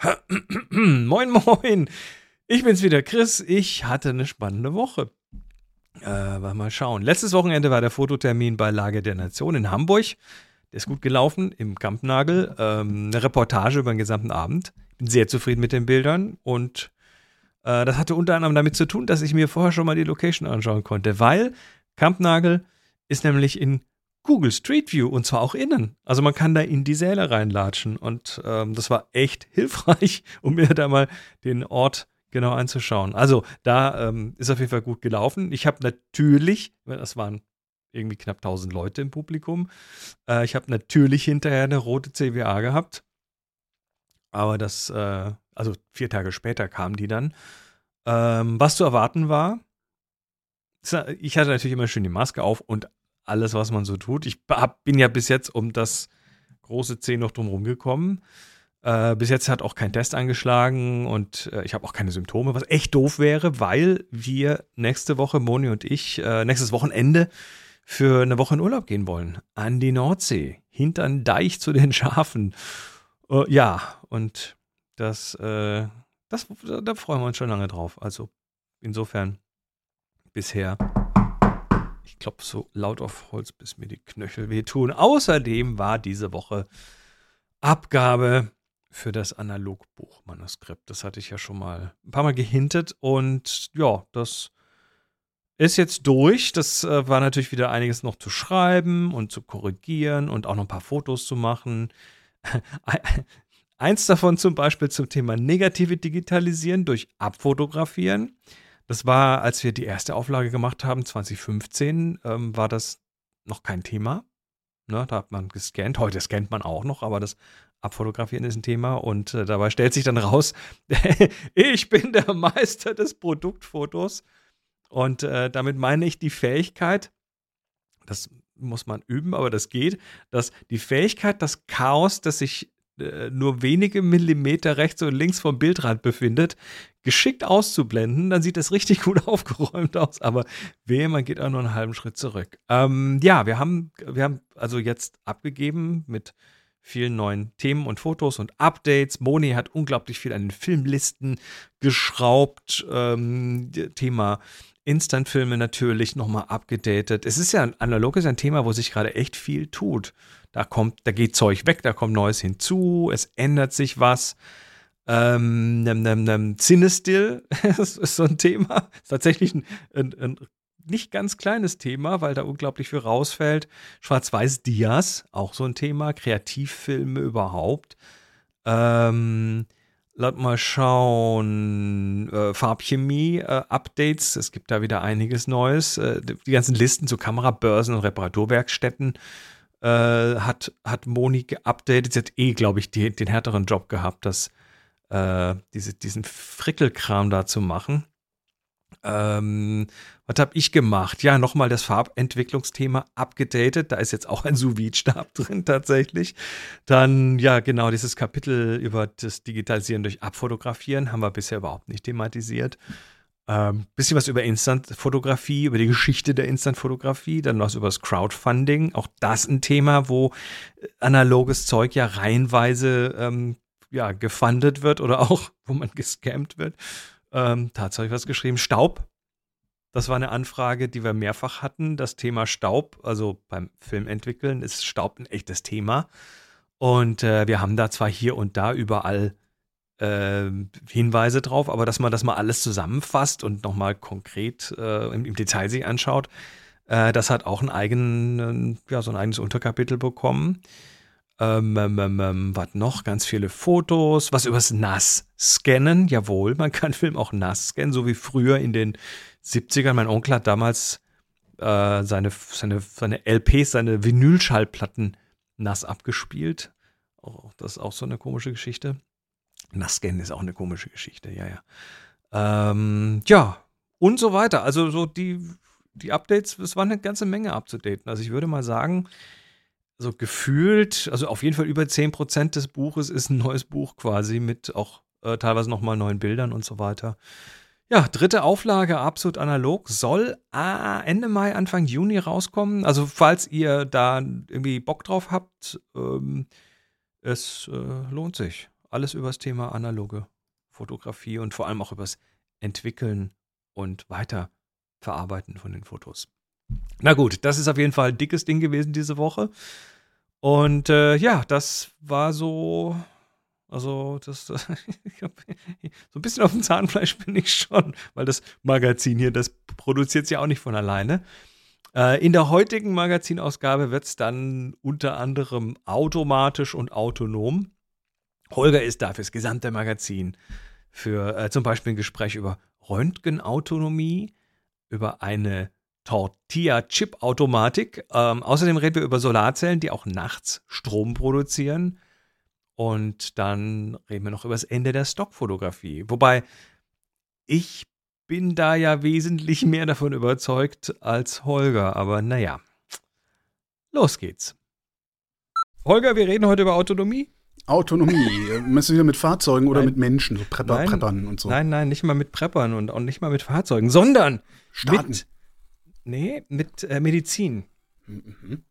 moin, moin. Ich bin's wieder, Chris. Ich hatte eine spannende Woche. Äh, mal schauen. Letztes Wochenende war der Fototermin bei Lage der Nation in Hamburg. Der ist gut gelaufen im Kampnagel. Ähm, eine Reportage über den gesamten Abend. Bin sehr zufrieden mit den Bildern und äh, das hatte unter anderem damit zu tun, dass ich mir vorher schon mal die Location anschauen konnte, weil Kampnagel ist nämlich in Google Street View und zwar auch innen. Also man kann da in die Säle reinlatschen und ähm, das war echt hilfreich, um mir da mal den Ort genau anzuschauen. Also da ähm, ist auf jeden Fall gut gelaufen. Ich habe natürlich, das waren irgendwie knapp 1000 Leute im Publikum, äh, ich habe natürlich hinterher eine rote CWA gehabt. Aber das, äh, also vier Tage später kamen die dann. Ähm, was zu erwarten war, ich hatte natürlich immer schön die Maske auf und alles, was man so tut. Ich hab, bin ja bis jetzt um das große C noch drum gekommen. Äh, bis jetzt hat auch kein Test angeschlagen und äh, ich habe auch keine Symptome, was echt doof wäre, weil wir nächste Woche, Moni und ich, äh, nächstes Wochenende für eine Woche in Urlaub gehen wollen. An die Nordsee, hinter den Deich zu den Schafen. Äh, ja, und das, äh, das, da freuen wir uns schon lange drauf. Also insofern bisher klopfe so laut auf Holz, bis mir die Knöchel wehtun. Außerdem war diese Woche Abgabe für das Analogbuchmanuskript. Das hatte ich ja schon mal ein paar Mal gehintet und ja, das ist jetzt durch. Das äh, war natürlich wieder einiges noch zu schreiben und zu korrigieren und auch noch ein paar Fotos zu machen. Eins davon zum Beispiel zum Thema negative Digitalisieren durch Abfotografieren. Das war, als wir die erste Auflage gemacht haben, 2015, ähm, war das noch kein Thema. Ne, da hat man gescannt. Heute scannt man auch noch, aber das Abfotografieren ist ein Thema. Und äh, dabei stellt sich dann raus, ich bin der Meister des Produktfotos. Und äh, damit meine ich die Fähigkeit, das muss man üben, aber das geht, dass die Fähigkeit, das Chaos, das sich nur wenige Millimeter rechts und links vom Bildrand befindet, geschickt auszublenden, dann sieht das richtig gut aufgeräumt aus. Aber wehe, man geht auch nur einen halben Schritt zurück. Ähm, ja, wir haben, wir haben also jetzt abgegeben mit vielen neuen Themen und Fotos und Updates. Moni hat unglaublich viel an den Filmlisten geschraubt. Ähm, Thema Instantfilme natürlich nochmal abgedatet. Es ist ja analog ist ein Thema, wo sich gerade echt viel tut. Da kommt, da geht Zeug weg, da kommt Neues hinzu, es ändert sich was. Ähm, nem, nem, nem, Cinestill ist so ein Thema. Ist tatsächlich ein, ein, ein nicht ganz kleines Thema, weil da unglaublich viel rausfällt. Schwarz-Weiß-Dias, auch so ein Thema. Kreativfilme überhaupt. Ähm, lass mal schauen. Äh, Farbchemie, äh. Es gibt da wieder einiges Neues. Äh, die ganzen Listen zu Kamerabörsen und Reparaturwerkstätten äh, hat, hat Moni geupdatet. Sie hat eh, glaube ich, die, den härteren Job gehabt, das, äh, diese, diesen Frickelkram da zu machen. Ähm, was habe ich gemacht? Ja, nochmal das Farbentwicklungsthema abgedatet. Da ist jetzt auch ein sous stab drin tatsächlich. Dann, ja, genau, dieses Kapitel über das Digitalisieren durch Abfotografieren haben wir bisher überhaupt nicht thematisiert. Ähm, bisschen was über Instant-Fotografie, über die Geschichte der Instant-Fotografie, dann was über das Crowdfunding. Auch das ein Thema, wo äh, analoges Zeug ja reihenweise ähm, ja, gefundet wird oder auch, wo man gescammt wird. Ähm, tatsächlich was geschrieben. Staub. Das war eine Anfrage, die wir mehrfach hatten. Das Thema Staub, also beim Filmentwickeln, ist Staub ein echtes Thema. Und äh, wir haben da zwar hier und da überall äh, Hinweise drauf, aber dass man das mal alles zusammenfasst und nochmal konkret äh, im, im, Detail sich anschaut, äh, das hat auch einen eigenen, ja, so ein eigenes Unterkapitel bekommen. Ähm, ähm, ähm, ähm, was noch? Ganz viele Fotos. Was übers NAS scannen. Jawohl, man kann Film auch nass scannen, so wie früher in den 70ern. Mein Onkel hat damals äh, seine, seine, seine LPs, seine Vinylschallplatten nass abgespielt. Oh, das ist auch so eine komische Geschichte. Nasscan ist auch eine komische Geschichte, ja, ja. Ähm, ja, und so weiter. Also so die, die Updates, es war eine ganze Menge abzudaten. Also ich würde mal sagen, so gefühlt, also auf jeden Fall über 10% des Buches ist ein neues Buch quasi mit auch äh, teilweise nochmal neuen Bildern und so weiter. Ja, dritte Auflage, absolut analog, soll äh, Ende Mai, Anfang Juni rauskommen. Also falls ihr da irgendwie Bock drauf habt, ähm, es äh, lohnt sich. alles über das Thema analoge Fotografie und vor allem auch über das Entwickeln und Weiterverarbeiten von den Fotos. Na gut, das ist auf jeden Fall ein dickes Ding gewesen diese Woche. Und äh, ja, das war so also, das, so ein bisschen auf dem Zahnfleisch bin ich schon, weil das Magazin hier, das produziert es ja auch nicht von alleine. Äh, in der heutigen Magazinausgabe wird es dann unter anderem automatisch und autonom. Holger ist da fürs gesamte Magazin für äh, zum Beispiel ein Gespräch über Röntgenautonomie, über eine Tortilla-Chip-Automatik. Ähm, außerdem reden wir über Solarzellen, die auch nachts Strom produzieren. Und dann reden wir noch über das Ende der Stockfotografie. Wobei ich bin da ja wesentlich mehr davon überzeugt als Holger. Aber naja, los geht's. Holger, wir reden heute über Autonomie. Autonomie. Meinst du wieder mit Fahrzeugen oder Nein. mit Menschen, so Prepper, Nein. Preppern und so? Nein, nein, nicht mal mit Preppern und auch nicht mal mit Fahrzeugen, sondern Staaten. mit, nee, mit äh, Medizin. Mhm.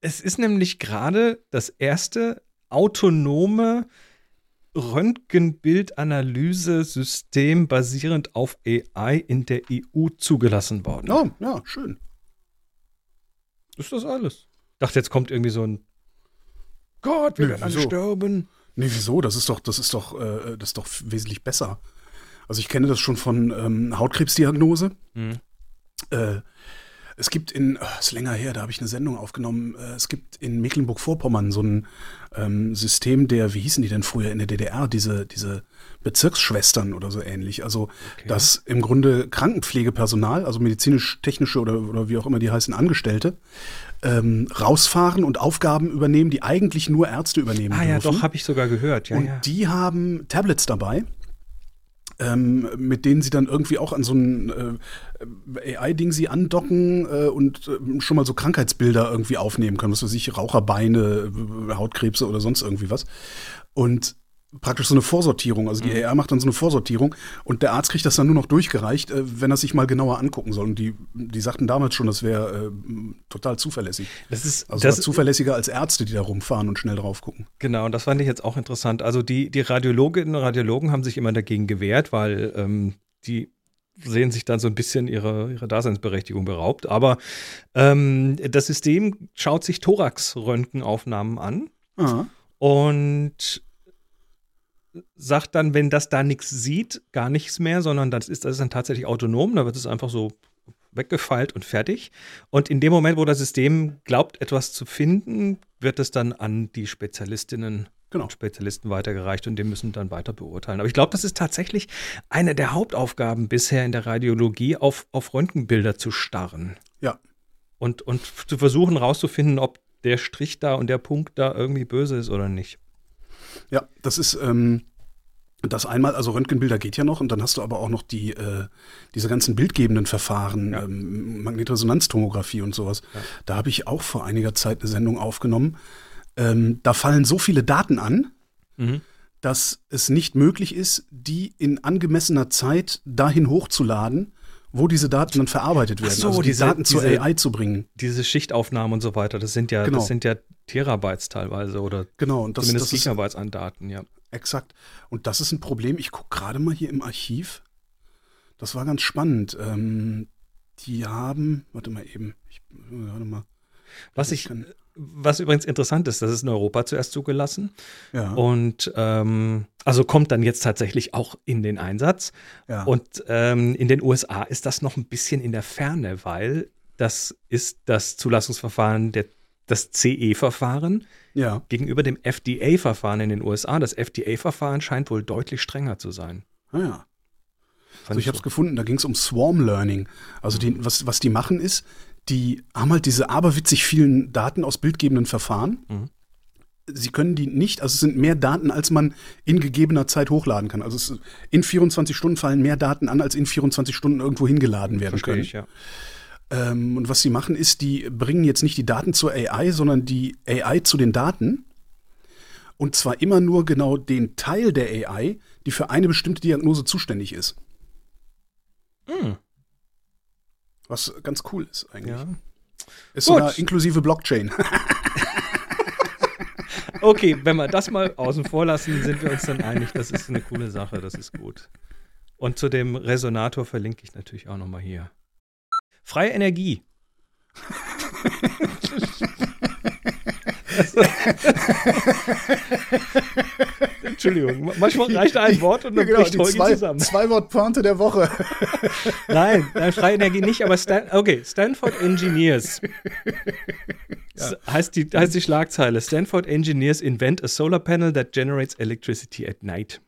Es ist nämlich gerade das erste autonome Röntgenbildanalyse-System basierend auf AI in der EU zugelassen worden. Oh, ja, schön. Ist das alles? Ich dachte, jetzt kommt irgendwie so ein Gott, wir Nö, werden alle sterben. Nee, wieso? Das ist doch, das ist doch, äh, das ist doch wesentlich besser. Also ich kenne das schon von ähm, Hautkrebsdiagnose. Hm. Äh, es gibt in, äh, ist länger her, da habe ich eine Sendung aufgenommen. Äh, es gibt in Mecklenburg-Vorpommern so ein ähm, System der, wie hießen die denn früher in der DDR, diese, diese Bezirksschwestern oder so ähnlich. Also, Okay. dass im Grunde Krankenpflegepersonal, also medizinisch-technische oder, oder wie auch immer die heißen, Angestellte, ähm, rausfahren und Aufgaben übernehmen, die eigentlich nur Ärzte übernehmen Ah ja, dürfen. doch, habe ich sogar gehört. Ja, und ja. die haben Tablets dabei, ähm, mit denen sie dann irgendwie auch an so ein äh, AI-Ding sie andocken äh, und äh, schon mal so Krankheitsbilder irgendwie aufnehmen können, was weiß ich, Raucherbeine, äh, Hautkrebse oder sonst irgendwie was. Und praktisch so eine Vorsortierung. Also die AI macht dann so eine Vorsortierung und der Arzt kriegt das dann nur noch durchgereicht, äh, wenn er sich mal genauer angucken soll. Und die, die sagten damals schon, das wäre äh, total zuverlässig. Das ist, Also das, zuverlässiger als Ärzte, die da rumfahren und schnell drauf gucken. Genau, und das fand ich jetzt auch interessant. Also die, die Radiologinnen und Radiologen haben sich immer dagegen gewehrt, weil ähm, die sehen sich dann so ein bisschen ihre, ihre Daseinsberechtigung beraubt. Aber ähm, das System schaut sich Thorax-Röntgenaufnahmen an Ah. und sagt dann, wenn das da nichts sieht, gar nichts mehr, sondern das ist, das ist dann tatsächlich autonom, da wird es einfach so weggefeilt und fertig. Und in dem Moment, wo das System glaubt, etwas zu finden, wird es dann an die Spezialistinnen Genau. und Spezialisten weitergereicht und die müssen dann weiter beurteilen. Aber ich glaube, das ist tatsächlich eine der Hauptaufgaben bisher in der Radiologie, auf, auf Röntgenbilder zu starren Ja. und, und zu versuchen rauszufinden, ob der Strich da und der Punkt da irgendwie böse ist oder nicht. Ja, das ist ähm, das einmal, also Röntgenbilder geht ja noch und dann hast du aber auch noch die, äh, diese ganzen bildgebenden Verfahren, Ja. ähm, Magnetresonanztomographie und sowas. Ja. Da habe ich auch vor einiger Zeit eine Sendung aufgenommen. Ähm, da fallen so viele Daten an, Mhm. dass es nicht möglich ist, die in angemessener Zeit dahin hochzuladen, wo diese Daten dann verarbeitet werden. So, also die diese- Daten zur diese- AI zu bringen. Diese Schichtaufnahmen und so weiter, das sind ja, Genau. das sind ja Terabytes teilweise oder Genau, und das, zumindest das ist Gigabytes an Daten, ja. Exakt. Und das ist ein Problem. Ich gucke gerade mal hier im Archiv. Das war ganz spannend. Ähm, die haben, warte mal eben, ich warte mal. Was ich, kann- was übrigens interessant ist, das ist in Europa zuerst zugelassen Ja, und ähm, also kommt dann jetzt tatsächlich auch in den Einsatz. ja. Und ähm, in den USA ist das noch ein bisschen in der Ferne, weil das ist das Zulassungsverfahren, der, das CE-Verfahren ja. gegenüber dem FDA-Verfahren in den USA. Das FDA-Verfahren scheint wohl deutlich strenger zu sein. Ah, ja. Also ich habe es so. gefunden, da ging es um Swarm Learning. Also die, was, was die machen ist, die haben halt diese aberwitzig vielen Daten aus bildgebenden Verfahren. Mhm. Sie können die nicht, also es sind mehr Daten, als man in gegebener Zeit hochladen kann. Also es, in 24 Stunden fallen mehr Daten an, als in 24 Stunden irgendwo hingeladen werden Verstehe können. ich, ja. Ähm, und was sie machen, ist, die bringen jetzt nicht die Daten zur AI, sondern die AI zu den Daten. Und zwar immer nur genau den Teil der AI, die für eine bestimmte Diagnose zuständig ist. Hm, Was ganz cool ist eigentlich. ja. Ist Gut. sogar inklusive Blockchain. Okay, wenn wir das mal außen vor lassen, sind wir uns dann einig, das ist eine coole Sache, das ist gut. Und zu dem Resonator verlinke ich natürlich auch nochmal hier. Freie Energie. Entschuldigung, manchmal reicht ein Wort und dann genau, bricht Holgi zwei, zusammen. zwei Wort Pointe der Woche. Nein, nein, freie Energie nicht, aber Stan okay, Stanford Engineers. S- Heißt, die, heißt die Schlagzeile: Stanford Engineers invent a solar panel that generates electricity at night.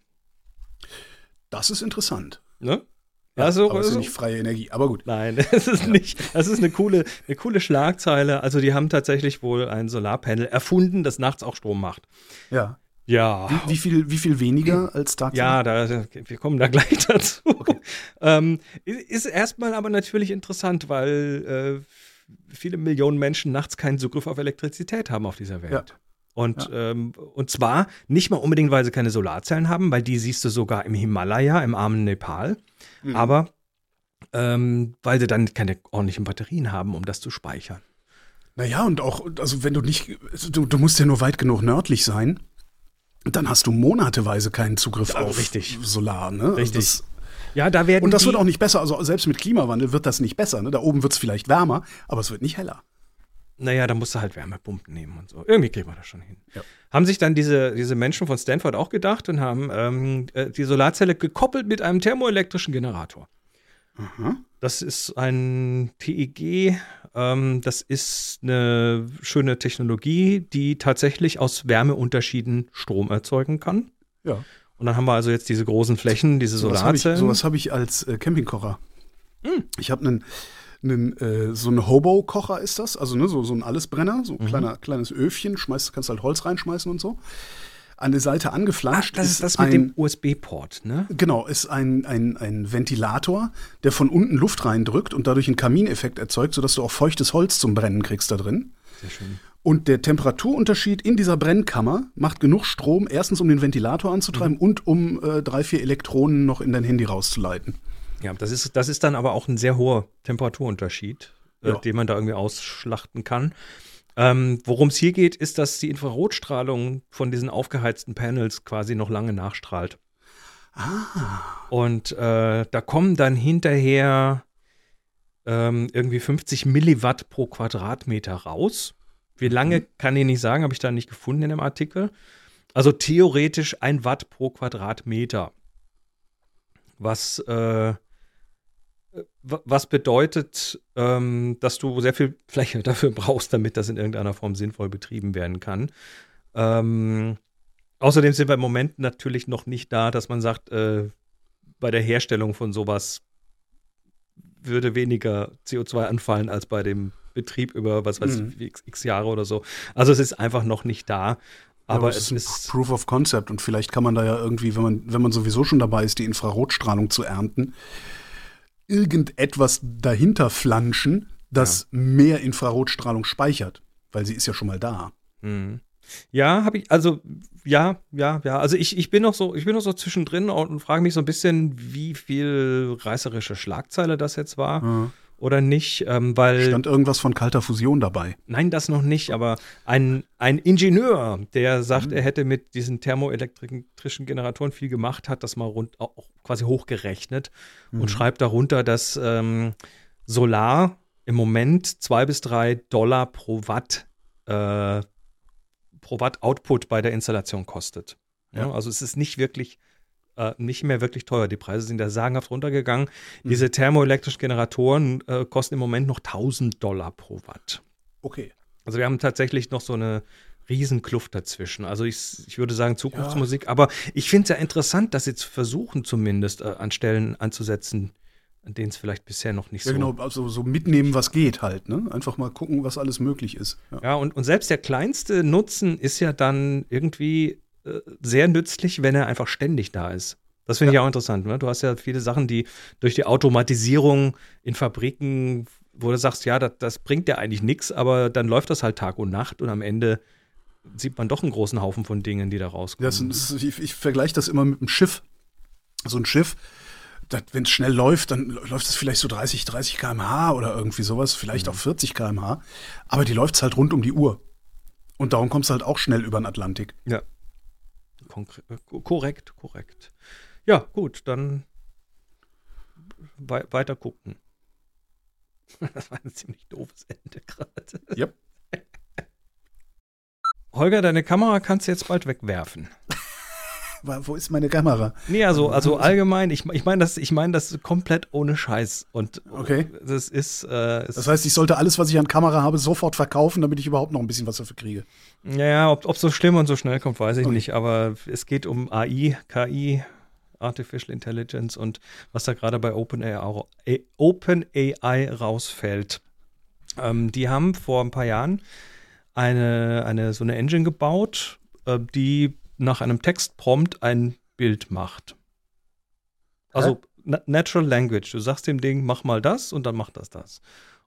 Das ist interessant. Ne? Also, aber es ist nicht freie Energie. Aber gut. Nein, das ist nicht. Das ist eine coole, eine coole Schlagzeile. Also, die haben tatsächlich wohl ein Solarpanel erfunden, das nachts auch Strom macht. Ja. Ja. Wie, wie, viel, wie viel weniger als tatsächlich? Ja, da, wir kommen da gleich dazu. Ähm, ist erstmal aber natürlich interessant, weil äh, viele Millionen Menschen nachts keinen Zugriff auf Elektrizität haben auf dieser Welt. Ja. Und, ähm, und zwar nicht mal unbedingt, weil sie keine Solarzellen haben, weil die siehst du sogar im Himalaya, im armen Nepal, Mhm. aber ähm, weil sie dann keine ordentlichen Batterien haben, um das zu speichern. Naja, und auch, also wenn du nicht, du, du musst ja nur weit genug nördlich sein, dann hast du monateweise keinen Zugriff Ja, auf richtig. Solar. Ne? Also Richtig. das, Ja, da werden und das wird auch nicht besser. Also selbst mit Klimawandel wird das nicht besser. Ne? Da oben wird es vielleicht wärmer, aber es wird nicht heller. Naja, da musst du halt Wärmepumpen nehmen und so. Irgendwie kriegen wir das schon hin. Ja. Haben sich dann diese, diese Menschen von Stanford auch gedacht und haben ähm, äh, die Solarzelle gekoppelt mit einem thermoelektrischen Generator. Mhm. Das ist ein TEG. Ähm, das ist eine schöne Technologie, die tatsächlich aus Wärmeunterschieden Strom erzeugen kann. Ja. Und dann haben wir also jetzt diese großen Flächen, diese Sowas habe ich, Solarzellen. sowas hab ich als äh, Campingkocher. Hm. Ich habe einen, einen äh, so einen Hobo-Kocher ist das, also ne, so, so ein Allesbrenner, Mhm. so ein kleiner, kleines Öfchen, schmeißt, kannst halt Holz reinschmeißen und so. An der Seite angeflanscht das ist das ein, mit dem USB-Port, ne? Genau, ist ein, ein, ein Ventilator, der von unten Luft reindrückt und dadurch einen Kamineffekt erzeugt, sodass du auch feuchtes Holz zum Brennen kriegst da drin. Sehr schön. Und der Temperaturunterschied in dieser Brennkammer macht genug Strom, erstens um den Ventilator anzutreiben Mhm. und um äh, drei, vier Elektronen noch in dein Handy rauszuleiten. Ja, das ist, das ist dann aber auch ein sehr hoher Temperaturunterschied, äh, Ja. den man da irgendwie ausschlachten kann. Ähm, Worum es hier geht, ist, dass die Infrarotstrahlung von diesen aufgeheizten Panels quasi noch lange nachstrahlt. Ah. Und äh, da kommen dann hinterher ähm, irgendwie 50 Milliwatt pro Quadratmeter raus. Wie lange kann ich nicht sagen, habe ich da nicht gefunden in dem Artikel. Also theoretisch ein Watt pro Quadratmeter. Was, äh, was bedeutet, ähm, dass du sehr viel Fläche dafür brauchst, damit das in irgendeiner Form sinnvoll betrieben werden kann. Ähm, außerdem sind wir im Moment natürlich noch nicht da, dass man sagt, äh, bei der Herstellung von sowas würde weniger CO2 anfallen als bei dem Betrieb über, was weiß Mhm. ich, x, x Jahre oder so. Also es ist einfach noch nicht da. Aber Ja, es ist Proof of Concept und vielleicht kann man da ja irgendwie, wenn man, wenn man sowieso schon dabei ist, die Infrarotstrahlung zu ernten, irgendetwas dahinter flanschen, das mehr Infrarotstrahlung speichert, weil sie ist ja schon mal da. Mhm. Ja, habe ich, also ja, ja, ja. Also ich, ich bin noch so, ich bin noch so zwischendrin und frage mich so ein bisschen, wie viel reißerische Schlagzeile das jetzt war oder nicht, ähm, weil Stand irgendwas von kalter Fusion dabei. nein, das noch nicht, aber ein, ein Ingenieur, der sagt, Mhm. er hätte mit diesen thermoelektrischen Generatoren viel gemacht, hat das mal rund auch quasi hochgerechnet Mhm. und schreibt darunter, dass ähm, Solar im Moment zwei bis drei Dollar pro Watt äh, pro Watt Output bei der Installation kostet. Ja, Ja. also es ist nicht wirklich äh, nicht mehr wirklich teuer. Die Preise sind da sagenhaft runtergegangen. Mhm. Diese thermoelektrischen Generatoren äh, kosten im Moment noch 1000 Dollar pro Watt. Okay. Also wir haben tatsächlich noch so eine Riesenkluft dazwischen. Also ich, ich würde sagen Zukunftsmusik, aber ich finde es ja interessant, dass sie zu versuchen zumindest äh, an Stellen anzusetzen, an denen es vielleicht bisher noch nicht Ja, so genau, also so mitnehmen, was geht halt, ne? Einfach mal gucken, was alles möglich ist. Ja. Ja, und, und selbst der kleinste Nutzen ist ja dann irgendwie sehr nützlich, wenn er einfach ständig da ist. Das finde ich auch interessant. Ne? Du hast ja viele Sachen, die durch die Automatisierung in Fabriken, wo du sagst, ja, das, das bringt ja eigentlich nichts, aber dann läuft das halt Tag und Nacht und am Ende sieht man doch einen großen Haufen von Dingen, die da rauskommen. Das ich ich vergleiche das immer mit einem Schiff. So ein Schiff, wenn es schnell läuft, dann läuft es vielleicht so 30, 30 km/h oder irgendwie sowas, vielleicht Mhm. auch 40 km/h. Aber die läuft es halt rund um die Uhr. Und darum kommst du halt auch schnell über den Atlantik. Ja. Konkre korrekt, korrekt. Ja, gut, dann wei weiter gucken. Das war ein ziemlich doofes Ende gerade. Yep. Holger, deine Kamera kannst du jetzt bald wegwerfen. Wo ist meine Kamera? Nee, also, also allgemein, ich, ich meine das, ich mein das komplett ohne Scheiß. Und Okay. das ist, äh, es, Das heißt, ich sollte alles, was ich an Kamera habe, sofort verkaufen, damit ich überhaupt noch ein bisschen was dafür kriege. ja, ja, ob, ob so schlimm und so schnell kommt, weiß ich Okay. nicht. Aber es geht um AI, KI, Artificial Intelligence und was da gerade bei OpenAI OpenAI rausfällt. Ähm, die haben vor ein paar Jahren eine, eine so eine Engine gebaut, äh, die nach einem Textprompt ein Bild macht. Also na Natural Language. Du sagst dem Ding, mach mal das und dann macht das das.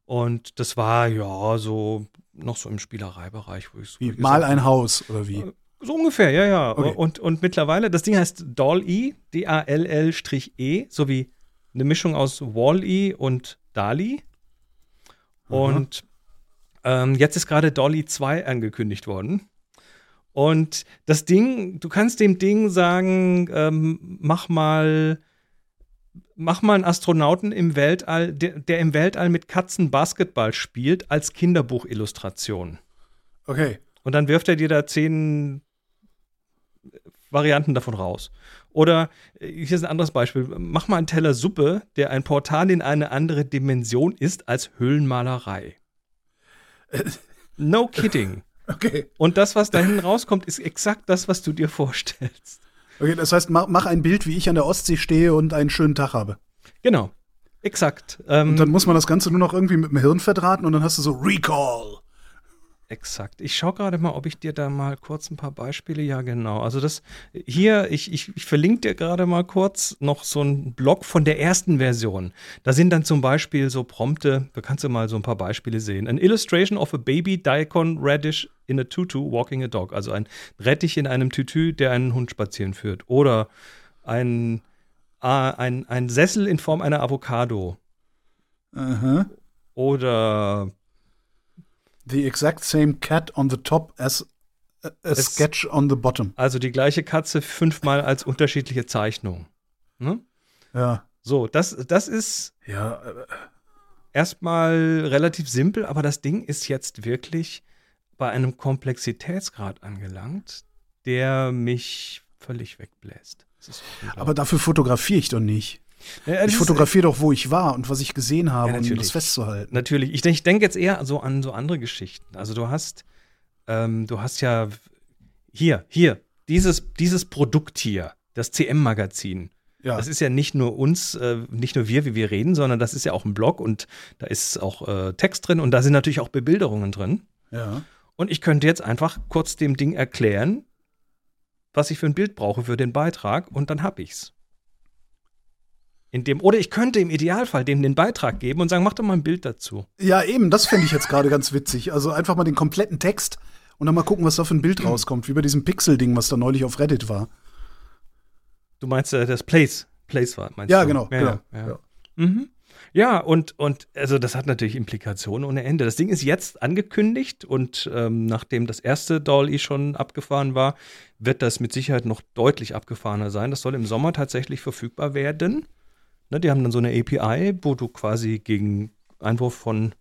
Und das war ja so noch so im Spielereibereich, wo ich Wie, wo ich mal ein Haus oder wie? so ungefähr, ja, ja. Okay. Und, und mittlerweile, das Ding heißt DALL-E, D-A-L-L-E, sowie eine Mischung aus Wall-E und DALI. Und ähm, jetzt ist gerade DALL-E 2 angekündigt worden. Und das Ding, du kannst dem Ding sagen, ähm, mach mal, mach mal einen Astronauten im Weltall, der, der im Weltall mit Katzen Basketball spielt, als Kinderbuchillustration. Okay. Und dann wirft er dir da zehn Varianten davon raus. Oder äh, hier ist ein anderes Beispiel. Mach mal einen Teller Suppe, der ein Portal in eine andere Dimension ist als Höhlenmalerei. No kidding. Okay. Und das, was da hinten rauskommt, ist exakt das, was du dir vorstellst. Okay, das heißt, mach, mach ein Bild, wie ich an der Ostsee stehe und einen schönen Tag habe. Genau. Exakt. Ähm, Und dann muss man das Ganze nur noch irgendwie mit dem Hirn verdrahten und dann hast du so Recall. Exakt. Ich schaue gerade mal, ob ich dir da mal kurz ein paar Beispiele. Ja, genau. Also das hier, ich, ich, ich verlinke dir gerade mal kurz noch so einen Blog von der ersten Version. Da sind dann zum Beispiel so Prompte, da kannst du mal so ein paar Beispiele sehen. An illustration of a baby daikon radish in a tutu walking a dog. Also ein Rettich in einem Tütü, der einen Hund spazieren führt. Oder ein, ah, ein, ein Sessel in Form einer Avocado. Aha. Oder The exact same cat on the top as a, a sketch on the bottom. also die gleiche Katze fünfmal als unterschiedliche Zeichnung. Ne? Ja. So, das, das ist Ja, äh, erstmal relativ simpel, aber das Ding ist jetzt wirklich bei einem Komplexitätsgrad angelangt, der mich völlig wegbläst. Aber dafür fotografiere ich doch nicht. Ja, Ich fotografiere doch, wo ich war und was ich gesehen habe, Ja, um das festzuhalten. Natürlich. Ich, ich denke jetzt eher so an so andere Geschichten. Also du hast, ähm, du hast ja hier, hier, dieses, dieses Produkt hier, das CM-Magazin. Ja. Das ist ja nicht nur uns, äh, nicht nur wir, wie wir reden, sondern das ist ja auch ein Blog und da ist auch äh, Text drin und da sind natürlich auch Bebilderungen drin. ja. Und ich könnte jetzt einfach kurz dem Ding erklären, was ich für ein Bild brauche für den Beitrag und dann hab ich's. In dem, oder ich könnte im Idealfall dem den Beitrag geben und sagen, mach doch mal ein Bild dazu. Ja, eben, das finde ich jetzt gerade ganz witzig. Also einfach mal den kompletten Text und dann mal gucken, was da für ein Bild rauskommt, wie bei diesem Pixel-Ding, was da neulich auf Reddit war. Du meinst äh, das Place, Place war, meinst Ja, du? genau, Ja, genau. Ja, Ja. Mhm. ja und, und also das hat natürlich Implikationen ohne Ende. Das Ding ist jetzt angekündigt und ähm, nachdem das erste Dolly schon abgefahren war, wird das mit Sicherheit noch deutlich abgefahrener sein. Das soll im Sommer tatsächlich verfügbar werden. Ne, die haben dann so eine API, wo du quasi gegen Einwurf von,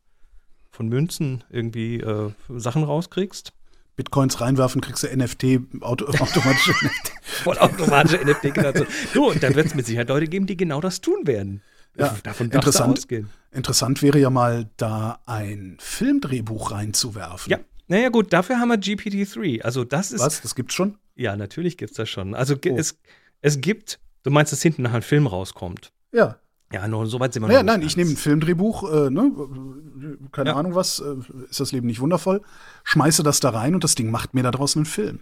von Münzen irgendwie äh, Sachen rauskriegst. Bitcoins reinwerfen, kriegst du NFT, auto, automatische NFT. Vollautomatische NFT-Generation. Du, und dann wird es mit Sicherheit Leute geben, die genau das tun werden. Ja, Davon interessant. ausgehen. Interessant wäre ja mal, da ein Filmdrehbuch reinzuwerfen. Ja, naja gut, dafür haben wir GPT-3. Also das ist, Was? Das gibt's schon? ja, natürlich gibt es das schon. Also Oh. es, es gibt, du meinst, dass hinten nachher ein Film rauskommt. Ja. Ja, nur so weit sind wir Naja, noch nicht nein, ich nehme ein. Filmdrehbuch, äh, ne, keine Ja. Ahnung was, äh, ist das Leben nicht wundervoll, schmeiße das da rein und das Ding macht mir da draußen einen Film.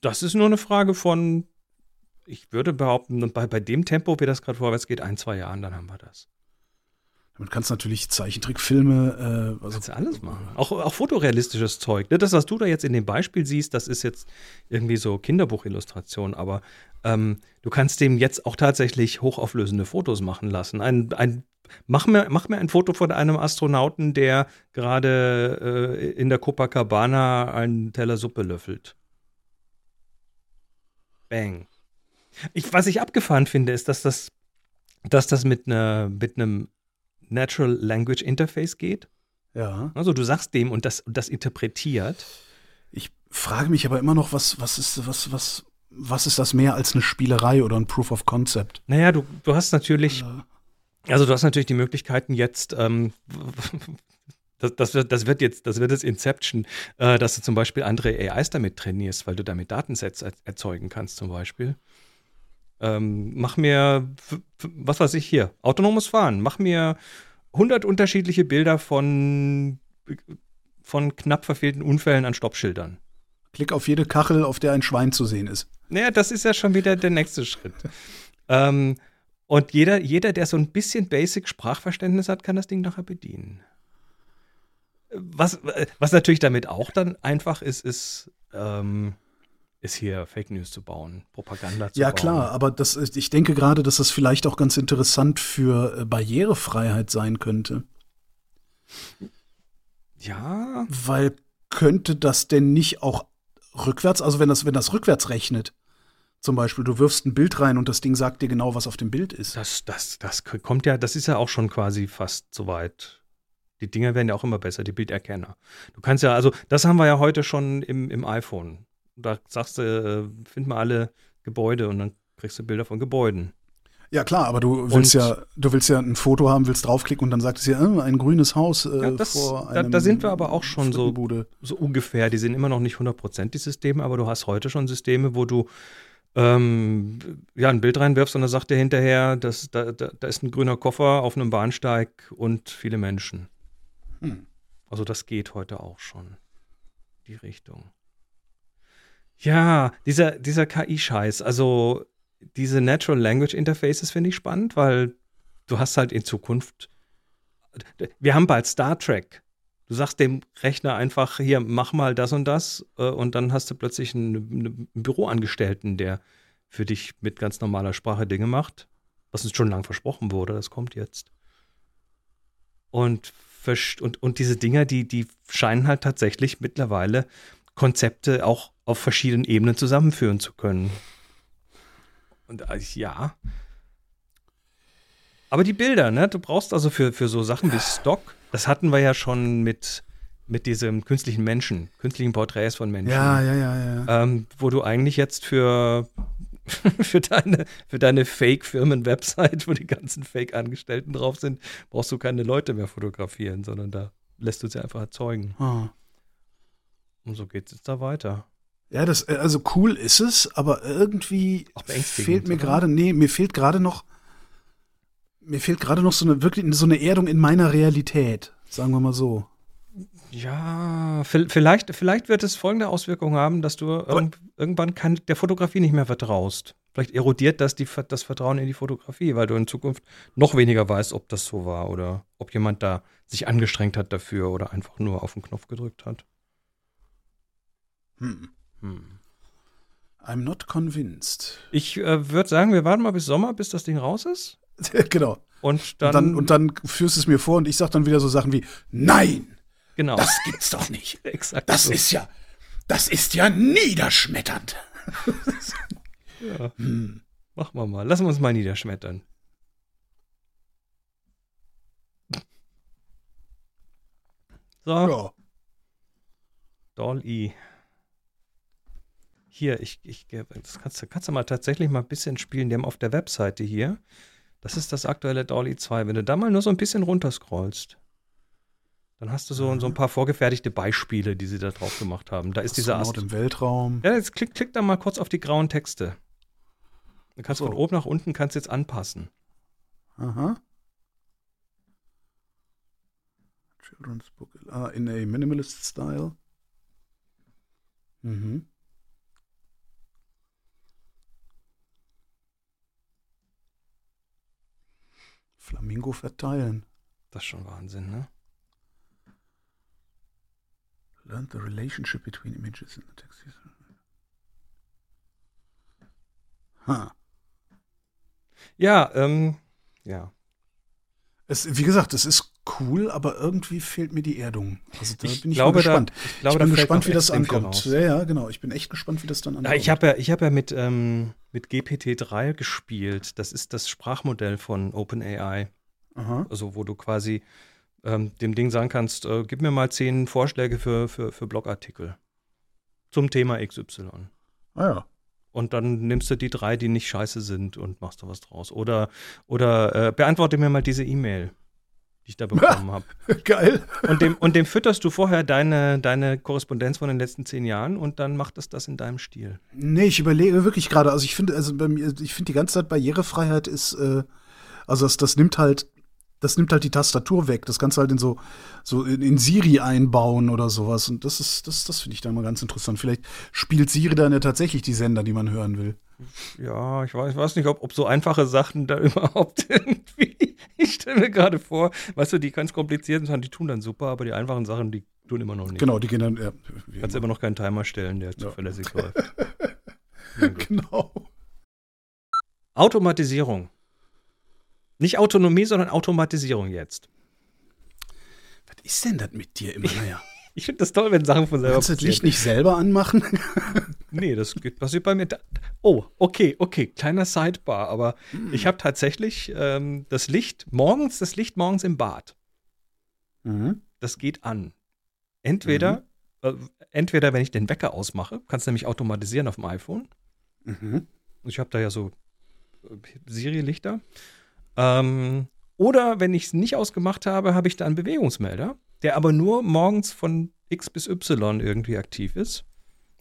Das ist nur eine Frage von, ich würde behaupten, bei, bei dem Tempo, wie das gerade vorwärts geht, ein, zwei Jahren, dann haben wir das. Damit kannst du natürlich Zeichentrickfilme, äh, also Kannst du alles machen. Auch, auch fotorealistisches Zeug. Ne, Das, was du da jetzt in dem Beispiel siehst, das ist jetzt irgendwie so Kinderbuchillustration, aber ähm, du kannst dem jetzt auch tatsächlich hochauflösende Fotos machen lassen. Ein, ein mach mir, mach mir ein Foto von einem Astronauten, der gerade äh, in der Copacabana einen Teller Suppe löffelt. Bang. Ich, was ich abgefahren finde, ist, dass das, dass das mit, ne, mit einem Natural Language Interface geht. Ja. Also du sagst dem und das, das interpretiert. Ich frage mich aber immer noch, was, was ist, was, was, was ist das mehr als eine Spielerei oder ein Proof of Concept? Naja, du, du hast natürlich, also du hast natürlich die Möglichkeiten jetzt, ähm, das, das, wird, das wird jetzt, das wird jetzt Inception, äh, dass du zum Beispiel andere AIs damit trainierst, weil du damit Datensets er erzeugen kannst, zum Beispiel. Ähm, mach mir, was weiß ich hier, autonomes Fahren, mach mir 100 unterschiedliche Bilder von, von knapp verfehlten Unfällen an Stoppschildern. Klick auf jede Kachel, auf der ein Schwein zu sehen ist. Naja, das ist ja schon wieder der nächste Schritt. ähm, und jeder, jeder, der so ein bisschen Basic-Sprachverständnis hat, kann das Ding nachher bedienen. Was, was natürlich damit auch dann einfach ist, ist, ähm, ist hier Fake News zu bauen, Propaganda zu Ja, bauen. klar, aber das, ist- ich denke gerade, dass das vielleicht auch ganz interessant für äh, Barrierefreiheit sein könnte. Ja, Weil könnte das denn nicht auch rückwärts, also wenn das, wenn das rückwärts rechnet, zum Beispiel, du wirfst ein Bild rein und das Ding sagt dir genau, was auf dem Bild ist. das, das, das kommt ja, das ist ja auch schon quasi fast so weit. Die Dinger werden ja auch immer besser, die Bilderkenner. Du kannst ja, also das haben wir ja heute schon im, im iPhone. Da sagst du, äh, find mal alle Gebäude und dann kriegst du Bilder von Gebäuden. Ja, klar, aber du willst Und- ja, du willst ja ein Foto haben, willst draufklicken und dann sagt es ja, äh, ein grünes Haus äh, Ja, das- vor da- einem da sind wir aber auch schon so-. So ungefähr, die sind immer noch nicht 100% die Systeme, aber du hast heute schon Systeme, wo du ähm, ja, ein Bild reinwirfst und dann sagt der hinterher, dass, da, da, da ist ein grüner Koffer auf einem Bahnsteig und viele Menschen. Hm. Also das geht heute auch schon. Die Richtung. Ja, dieser, dieser KI-Scheiß, also diese Natural Language Interfaces finde ich spannend, weil du hast halt in Zukunft, wir haben bald Star Trek. Du sagst dem Rechner einfach, hier, mach mal das und das äh, und dann hast du plötzlich einen, einen Büroangestellten, der für dich mit ganz normaler Sprache Dinge macht, was uns schon lang versprochen wurde, das kommt jetzt. Und, und, und diese Dinger, die, die scheinen halt tatsächlich mittlerweile Konzepte auch auf verschiedenen Ebenen zusammenführen zu können. Und äh, ja. Aber die Bilder, ne? Du brauchst also für, für so Sachen wie Stock, das hatten wir ja schon mit, mit diesem künstlichen Menschen, künstlichen Porträts von Menschen. Ja, ja, ja, ja. Ähm, wo du eigentlich jetzt für, für deine, für deine Fake-Firmen-Website, wo die ganzen Fake-Angestellten drauf sind, brauchst du keine Leute mehr fotografieren, sondern da lässt du sie einfach erzeugen. Ah. Und so geht es jetzt da weiter. Ja, das, äh, also cool ist es, aber irgendwie fehlt mir oder? gerade, nee, mir fehlt gerade noch, mir fehlt gerade noch so eine, wirklich so eine Erdung in meiner Realität, sagen wir mal so. Ja, vi- vielleicht, vielleicht wird es folgende Auswirkungen haben, dass du irgend, irgendwann kann, der Fotografie nicht mehr vertraust. Vielleicht erodiert das die, das Vertrauen in die Fotografie, weil du in Zukunft noch weniger weißt, ob das so war oder ob jemand da sich angestrengt hat dafür oder einfach nur auf den Knopf gedrückt hat. Hm. Hm. I'm not convinced. Ich äh, würde sagen, wir warten mal bis Sommer, bis das Ding raus ist. genau. Und Dann, und, dann, und dann führst du es mir vor und ich sag dann wieder so Sachen wie, nein, genau. das gibt's doch nicht. Exakt Das so. ist ja, das ist ja niederschmetternd. Ja. Hm. Machen wir mal. Lassen wir uns mal niederschmettern. So, Ja. Doll-E. Hier, ich, ich, das kannst, du- kannst du mal tatsächlich mal ein bisschen spielen. Die haben auf der Webseite hier, das ist das aktuelle Dolly 2. Wenn du da mal nur so ein bisschen runterscrollst, dann hast du so, so ein paar vorgefertigte Beispiele, die sie da drauf gemacht haben. Da ist dieser Ast im Weltraum. Ja, jetzt klick, klick da mal kurz auf die grauen Texte. Du kannst So. von oben nach unten kannst jetzt anpassen. Aha. Children's Book. Ah, in a minimalist style. Mhm. Flamingo verteilen. Das ist schon Wahnsinn, ne? Learn the relationship between images and the text. Ha. Ja, ähm, ja. Es, wie gesagt, es ist cool, aber irgendwie fehlt mir die Erdung. Also da Ich bin ich glaube, mal da- gespannt. ich glaube, ich bin gespannt, wie das ankommt. Ja, ja, genau. Ich bin echt gespannt, wie das dann Ja, ankommt. ich habe ja, ich hab ja mit, ähm, mit GPT-3 gespielt. Das ist das Sprachmodell von OpenAI. Aha. Also, wo du quasi ähm, dem Ding sagen kannst, äh, gib mir mal zehn Vorschläge für, für, für Blogartikel zum Thema XY. Ah ja. Und dann nimmst du die drei, die nicht scheiße sind und machst da was draus. Oder, oder äh, beantworte mir mal diese E-Mail, die ich da bekommen habe. Geil. Und dem, und dem fütterst du vorher deine, deine Korrespondenz von den letzten zehn Jahren und dann macht es das in deinem Stil. Nee, ich überlege wirklich gerade, also ich finde, also bei mir, ich finde die ganze Zeit Barrierefreiheit ist, äh, also das, das nimmt halt, das nimmt halt die Tastatur weg. Das kannst du halt in so, so in, in Siri einbauen oder sowas. Und das ist, das, das finde ich dann mal ganz interessant. Vielleicht spielt Siri dann ja tatsächlich die Sender, die man hören will. Ja, ich weiß, ich weiß nicht, ob, ob so einfache Sachen da überhaupt irgendwie. Ich stelle mir gerade vor, weißt du, die ganz komplizierten Sachen, die tun dann super, aber die einfachen Sachen, die tun immer noch nicht. Genau, die gehen dann, ja, Kannst immer. immer noch keinen Timer stellen, der zuverlässig läuft. genau. Automatisierung. Nicht Autonomie, sondern Automatisierung jetzt. Was ist denn das mit dir immer? Naja. Ich finde das toll, wenn Sachen von selber Kannst du das Licht nicht selber anmachen? Nee, das geht, passiert bei mir. Oh, okay, okay, kleiner Sidebar, aber ich habe tatsächlich ähm, das Licht morgens, das Licht morgens im Bad. Mhm. Das geht an. Entweder, äh, entweder wenn ich den Wecker ausmache, kannst du nämlich automatisieren auf dem iPhone. Mhm. Ich habe da ja so äh, Siri-Lichter. Ähm, oder wenn ich es nicht ausgemacht habe, habe ich da einen Bewegungsmelder, der aber nur morgens von X bis Y irgendwie aktiv ist.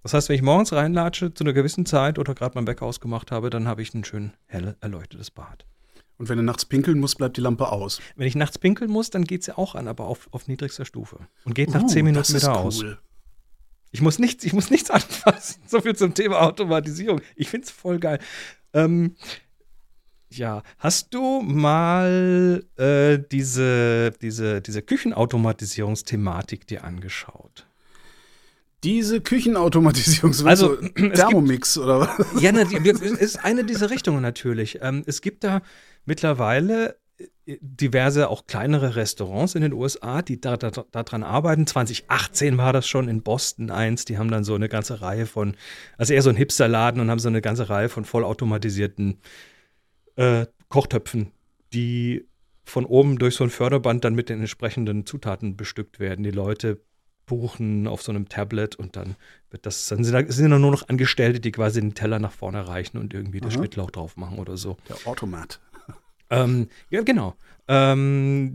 Das heißt, wenn ich morgens reinlatsche zu einer gewissen Zeit oder gerade meinen Wecker ausgemacht habe, dann habe ich ein schön hell erleuchtetes Bad. Und wenn du nachts pinkeln musst, bleibt die Lampe aus. Wenn ich nachts pinkeln muss, dann geht es ja auch an, aber auf, auf niedrigster Stufe. Und geht nach Uh, zehn das Minuten ist wieder aus. cool. Ich muss nichts, ich muss nichts anfassen. So viel zum Thema Automatisierung. Ich finde es voll geil. Ähm, ja, hast du mal äh, diese, diese, diese Küchenautomatisierungsthematik dir angeschaut? Diese Küchenautomatisierung, so Also, so es gibt- Thermomix oder was? Ja, es ist eine dieser Richtungen natürlich. Ähm, es gibt da mittlerweile äh, diverse, auch kleinere Restaurants in den USA, die da, da, daran arbeiten. 2018 war das schon in Boston eins. Die haben dann so eine ganze Reihe von, also eher so ein Hipsterladen und haben so eine ganze Reihe von vollautomatisierten äh, Kochtöpfen, die von oben durch so ein Förderband dann mit den entsprechenden Zutaten bestückt werden. Die Leute buchen auf so einem Tablet und dann wird das, dann sind, da, sind da nur noch Angestellte, die quasi den Teller nach vorne reichen und irgendwie das Aha. Schnittlauch drauf machen oder so. Der Automat. Ähm, ja, genau. Ähm,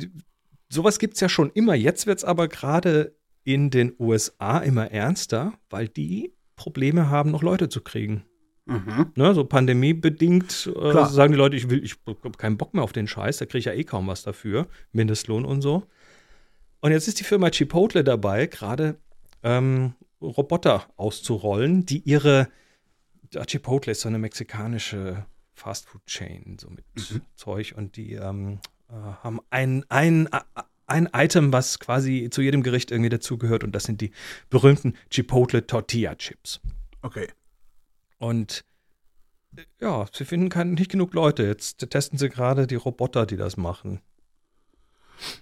sowas gibt es ja schon immer. Jetzt wird es aber gerade in den USA immer ernster, weil die Probleme haben, noch Leute zu kriegen. Mhm. Ne, so pandemiebedingt äh, sagen die Leute, ich will, ich habe keinen Bock mehr auf den Scheiß, da kriege ich ja eh kaum was dafür, Mindestlohn und so. Und jetzt ist die Firma Chipotle dabei, gerade ähm, Roboter auszurollen, die ihre, ja, Chipotle ist so eine mexikanische Fastfood-Chain, so mit Mhm. Zeug und die ähm, äh, haben ein, ein, ein Item, was quasi zu jedem Gericht irgendwie dazugehört und das sind die berühmten Chipotle Tortilla Chips. Okay. Und ja, sie finden kein, nicht genug Leute. Jetzt testen sie gerade die Roboter, die das machen.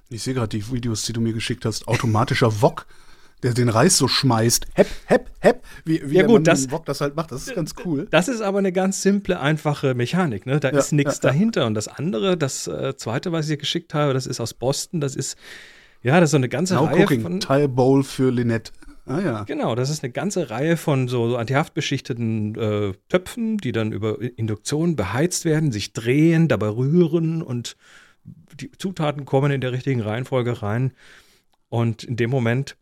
Ich sehe gerade die Videos, die du mir geschickt hast. Automatischer Wok, der den Reis so schmeißt. Hepp, hepp, hepp. Wie, wie Ja, gut, das- Wok das halt macht. Das ist ganz cool. Das ist aber eine ganz simple, einfache Mechanik. Ne? Da Ja, ist nichts ja, dahinter. Und das andere, das äh, zweite, was ich dir geschickt habe, das ist aus Boston. Das ist, ja, das ist so eine ganze Now Reihe Cooking. von. Tile Bowl für Lynette. Ah ja. Genau, das ist eine ganze Reihe von so, so antihaftbeschichteten äh, Töpfen, die dann über Induktion beheizt werden, sich drehen, dabei rühren und die Zutaten kommen in der richtigen Reihenfolge rein. Und in dem Moment,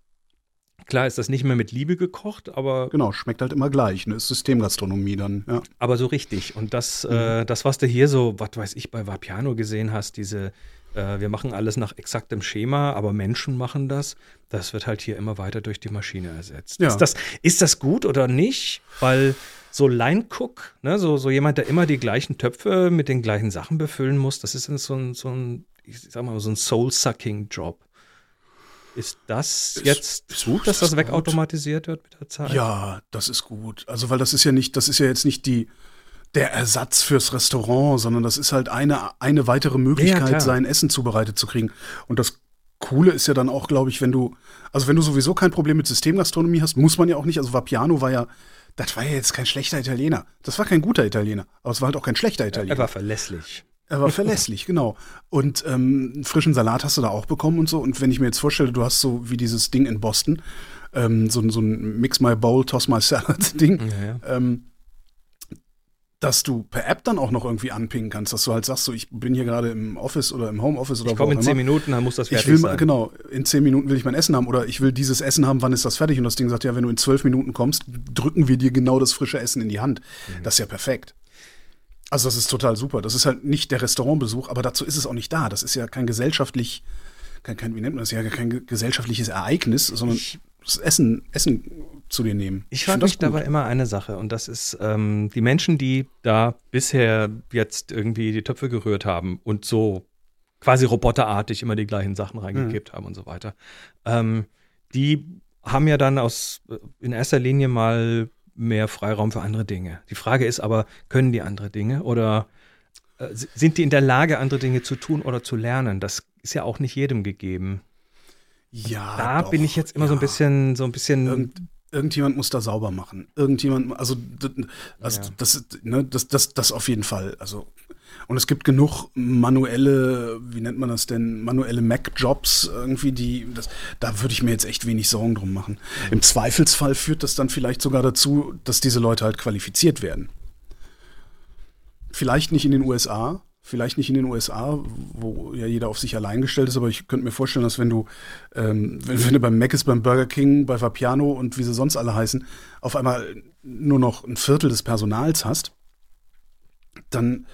klar ist das nicht mehr mit Liebe gekocht, aber, Genau, schmeckt halt immer gleich. Ne? Ist Systemgastronomie dann. Ja. aber so richtig. Und das, äh, das, was du hier so, was weiß ich, bei Vapiano gesehen hast, diese, äh, wir machen alles nach exaktem Schema, aber Menschen machen das, das wird halt hier immer weiter durch die Maschine ersetzt. Ja. Ist, das, ist das gut oder nicht? Weil so Line Cook, ne, so, so jemand, der immer die gleichen Töpfe mit den gleichen Sachen befüllen muss, das ist so ein, so ein ich sag mal, so ein Soul-Sucking-Job. Ist das Ist- jetzt ist- gut, dass das gut. wegautomatisiert wird mit der Zeit? ja, das ist gut. Also, weil das ist ja nicht, das ist ja jetzt nicht die, der Ersatz fürs Restaurant, sondern das ist halt eine, eine weitere Möglichkeit, klar. sein Essen zubereitet zu kriegen. Und das Coole ist ja dann auch, glaube ich, wenn du, also wenn du sowieso kein Problem mit Systemgastronomie hast, muss man ja auch nicht, also Vapiano war ja, das war ja jetzt kein schlechter Italiener. Das war kein guter Italiener, aber es war halt auch kein schlechter Italiener. Er war verlässlich. Er war verlässlich, genau. Und ähm, frischen Salat hast du da auch bekommen und so. Und wenn ich mir jetzt vorstelle, du hast so wie dieses Ding in Boston, ähm, so, ein- so ein Mix My Bowl, Toss My Salad Ding, Ja, ja. ähm, dass du per App dann auch noch irgendwie anpingen kannst, dass du halt sagst, so ich bin hier gerade im Office oder im Homeoffice oder Ich wo komme auch in zehn immer. Minuten, dann muss das Ich fertig will, sein. genau, in zehn Minuten will ich mein Essen haben oder ich will dieses Essen haben, wann ist das fertig? Und das Ding sagt, ja, wenn du in zwölf Minuten kommst, drücken wir dir genau das frische Essen in die Hand. Mhm. Das ist ja perfekt. Also das ist total super. Das ist halt nicht der Restaurantbesuch, aber dazu ist es auch nicht da. Das ist ja kein gesellschaftlich, kein, kein wie nennt man das, ja kein ge- gesellschaftliches Ereignis, sondern das Essen, Essen zu dir nehmen. Ich find frage mich dabei immer eine Sache und das ist ähm, die Menschen, die da bisher jetzt irgendwie die Töpfe gerührt haben und so quasi roboterartig immer die gleichen Sachen reingekippt haben und so weiter. Ähm, die haben ja dann aus äh, in erster Linie mal mehr Freiraum für andere Dinge. Die Frage ist aber, können die andere Dinge oder äh, sind die in der Lage, andere Dinge zu tun oder zu lernen? Das ist ja auch nicht jedem gegeben. Ja, Da doch, bin ich jetzt immer so ein ja. bisschen, so ein bisschen. Irgend, irgendjemand muss da sauber machen. Irgendjemand, also, also Ja. das, ne, das, das, das auf jeden Fall. Also, und es gibt genug manuelle, wie nennt man das denn, manuelle Mac-Jobs irgendwie, die, das, da würde ich mir jetzt echt wenig Sorgen drum machen. Im Zweifelsfall führt das dann vielleicht sogar dazu, dass diese Leute halt qualifiziert werden. Vielleicht nicht in den USA, vielleicht nicht in den USA, wo ja jeder auf sich allein gestellt ist, aber ich könnte mir vorstellen, dass wenn du, ähm, wenn, wenn du beim Mac ist, beim Burger King, bei Vapiano und wie sie sonst alle heißen, auf einmal nur noch ein Viertel des Personals hast, dann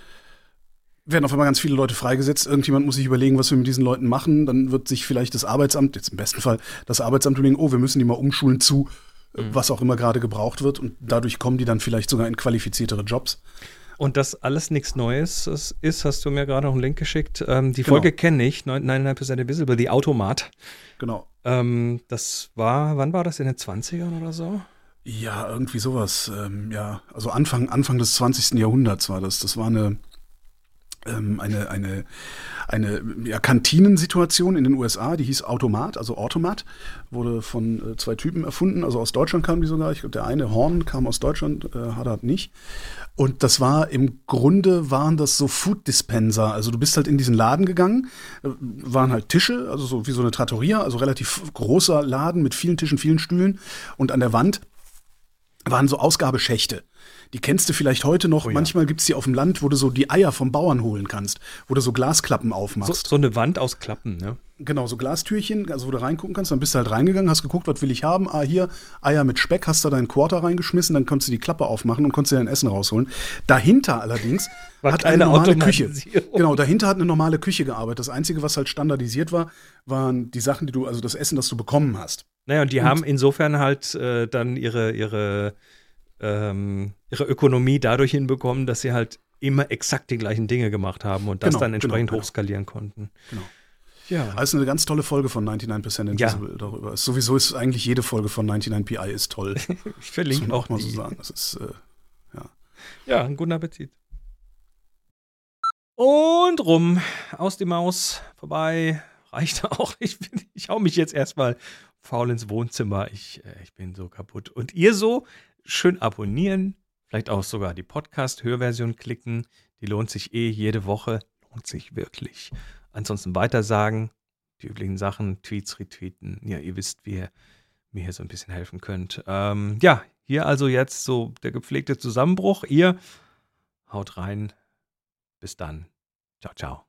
werden auf einmal ganz viele Leute freigesetzt. Irgendjemand muss sich überlegen, was wir mit diesen Leuten machen. Dann wird sich vielleicht das Arbeitsamt, jetzt im besten Fall das Arbeitsamt überlegen, oh, wir müssen die mal umschulen zu, äh, was auch immer gerade gebraucht wird. Und dadurch kommen die dann vielleicht sogar in qualifiziertere Jobs. Und das alles nichts Neues ist, hast du mir gerade noch einen Link geschickt. Ähm, die Genau. Folge kenne ich, 99% Invisible, die Automat. Genau. Ähm, das war, wann war das? In den 20ern oder so? Ja, irgendwie sowas. Ähm, ja, also Anfang, Anfang des 20. Jahrhunderts war das. Das war eine, eine, eine, eine ja, Kantinensituation in den USA, die hieß Automat, also Automat, wurde von äh, zwei Typen erfunden. Also aus Deutschland kamen die sogar. Ich glaube, der eine Horn kam aus Deutschland, äh, Haddad nicht. Und das war im Grunde waren das so Food Dispenser. Also du bist halt in diesen Laden gegangen, äh, waren halt Tische, also so wie so eine Trattoria, also relativ großer Laden mit vielen Tischen, vielen Stühlen. Und an der Wand waren so Ausgabeschächte. Die kennst du vielleicht heute noch. Oh ja. Manchmal gibt's die auf dem Land, wo du so die Eier vom Bauern holen kannst, wo du so Glasklappen So, aufmachst. so eine Wand aus Klappen, ne? Genau, so Glastürchen, also wo du reingucken kannst. Dann bist du halt reingegangen, hast geguckt, was will ich haben. Ah, hier, Eier mit Speck, hast da deinen Quarter reingeschmissen, dann konntest du die Klappe aufmachen und konntest dir dein Essen rausholen. Dahinter allerdings War hat eine normale Küche. Genau, dahinter hat eine normale Küche gearbeitet. Das Einzige, was halt standardisiert war, waren die Sachen, die du, also das Essen, das du bekommen hast. Naja, und die Und- haben insofern halt äh, dann ihre, ihre, ähm, ihre Ökonomie dadurch hinbekommen, dass sie halt immer exakt die gleichen Dinge gemacht haben und das Genau, dann genau, entsprechend genau. hochskalieren konnten. Genau. Ja. Also eine ganz tolle Folge von 99% Invisible darüber. Ist, sowieso ist eigentlich jede Folge von 99PI ist toll. Ich verlinke man auch mal die. so sagen. Das ist, äh, Ja, einen guten Appetit. Und rum, aus die Maus, vorbei, reicht auch. Ich, bin, ich hau mich jetzt erstmal faul ins Wohnzimmer. Ich, äh, ich bin so kaputt. Und ihr so, schön abonnieren, vielleicht auch sogar die Podcast-Hörversion klicken. Die lohnt sich eh jede Woche. Lohnt sich wirklich. Ansonsten weitersagen, die üblichen Sachen, Tweets retweeten. Ja, ihr wisst, wie ihr mir hier so ein bisschen helfen könnt. Ähm, ja, hier also jetzt so der gepflegte Zusammenbruch. Ihr haut rein. Bis dann. Ciao, ciao.